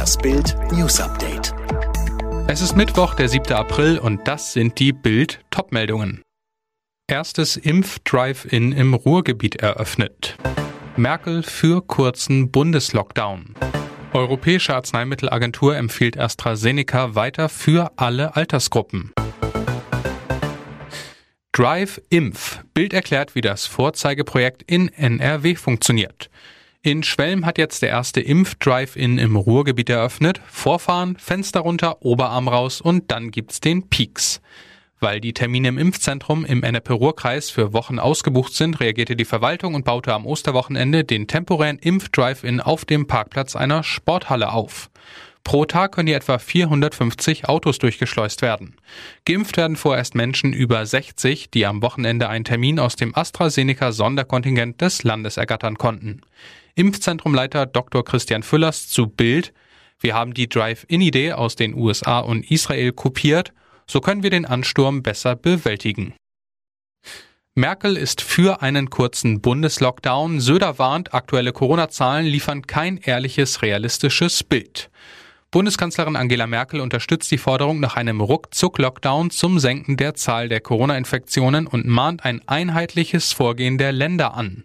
Das Bild News Update. Es ist Mittwoch, der 7. April und das sind die Bild Topmeldungen. Erstes Impf-Drive-In im Ruhrgebiet eröffnet. Merkel für kurzen Bundeslockdown. Europäische Arzneimittelagentur empfiehlt AstraZeneca weiter für alle Altersgruppen. Drive Impf. Bild erklärt, wie das Vorzeigeprojekt in NRW funktioniert. In Schwelm hat jetzt der erste Impf-Drive-In im Ruhrgebiet eröffnet. Vorfahren, Fenster runter, Oberarm raus und dann gibt's den Peaks. Weil die Termine im Impfzentrum im NRP-Ruhr-Kreis für Wochen ausgebucht sind, reagierte die Verwaltung und baute am Osterwochenende den temporären Impf-Drive-In auf dem Parkplatz einer Sporthalle auf. Pro Tag können hier etwa 450 Autos durchgeschleust werden. Geimpft werden vorerst Menschen über 60, die am Wochenende einen Termin aus dem AstraZeneca-Sonderkontingent des Landes ergattern konnten. Impfzentrumleiter Dr. Christian Füllers zu Bild. Wir haben die Drive-In-Idee aus den USA und Israel kopiert, so können wir den Ansturm besser bewältigen. Merkel ist für einen kurzen Bundeslockdown. Söder warnt, aktuelle Corona-Zahlen liefern kein ehrliches, realistisches Bild. Bundeskanzlerin Angela Merkel unterstützt die Forderung nach einem Ruckzuck-Lockdown zum Senken der Zahl der Corona-Infektionen und mahnt ein einheitliches Vorgehen der Länder an.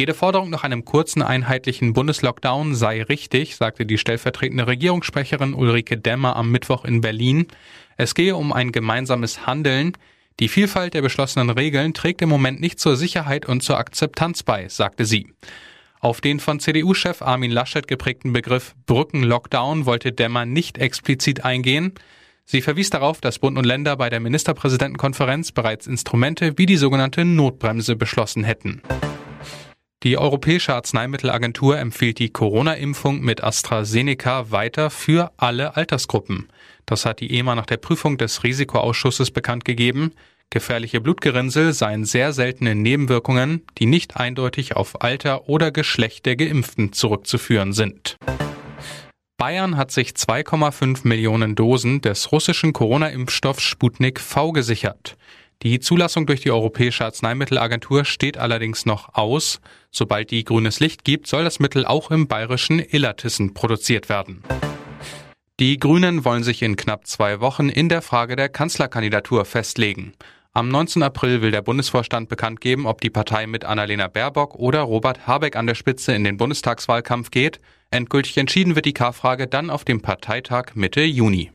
Jede Forderung nach einem kurzen einheitlichen Bundeslockdown sei richtig, sagte die stellvertretende Regierungssprecherin Ulrike Dämmer am Mittwoch in Berlin. Es gehe um ein gemeinsames Handeln. Die Vielfalt der beschlossenen Regeln trägt im Moment nicht zur Sicherheit und zur Akzeptanz bei, sagte sie. Auf den von CDU-Chef Armin Laschet geprägten Begriff Brückenlockdown wollte Dämmer nicht explizit eingehen. Sie verwies darauf, dass Bund und Länder bei der Ministerpräsidentenkonferenz bereits Instrumente wie die sogenannte Notbremse beschlossen hätten. Die Europäische Arzneimittelagentur empfiehlt die Corona-Impfung mit AstraZeneca weiter für alle Altersgruppen. Das hat die EMA nach der Prüfung des Risikoausschusses bekannt gegeben. Gefährliche Blutgerinnsel seien sehr seltene Nebenwirkungen, die nicht eindeutig auf Alter oder Geschlecht der Geimpften zurückzuführen sind. Bayern hat sich 2,5 Millionen Dosen des russischen Corona-Impfstoffs Sputnik V gesichert. Die Zulassung durch die Europäische Arzneimittelagentur steht allerdings noch aus. Sobald die grünes Licht gibt, soll das Mittel auch im bayerischen Illertissen produziert werden. Die Grünen wollen sich in knapp zwei Wochen in der Frage der Kanzlerkandidatur festlegen. Am 19. April will der Bundesvorstand bekannt geben, ob die Partei mit Annalena Baerbock oder Robert Habeck an der Spitze in den Bundestagswahlkampf geht. Endgültig entschieden wird die K-Frage dann auf dem Parteitag Mitte Juni.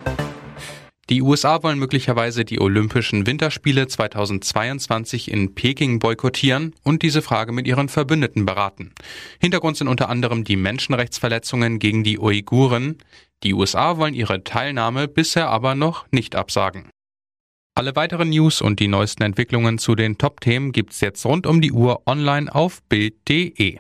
Die USA wollen möglicherweise die Olympischen Winterspiele 2022 in Peking boykottieren und diese Frage mit ihren Verbündeten beraten. Hintergrund sind unter anderem die Menschenrechtsverletzungen gegen die Uiguren. Die USA wollen ihre Teilnahme bisher aber noch nicht absagen. Alle weiteren News und die neuesten Entwicklungen zu den Top-Themen gibt's jetzt rund um die Uhr online auf Bild.de.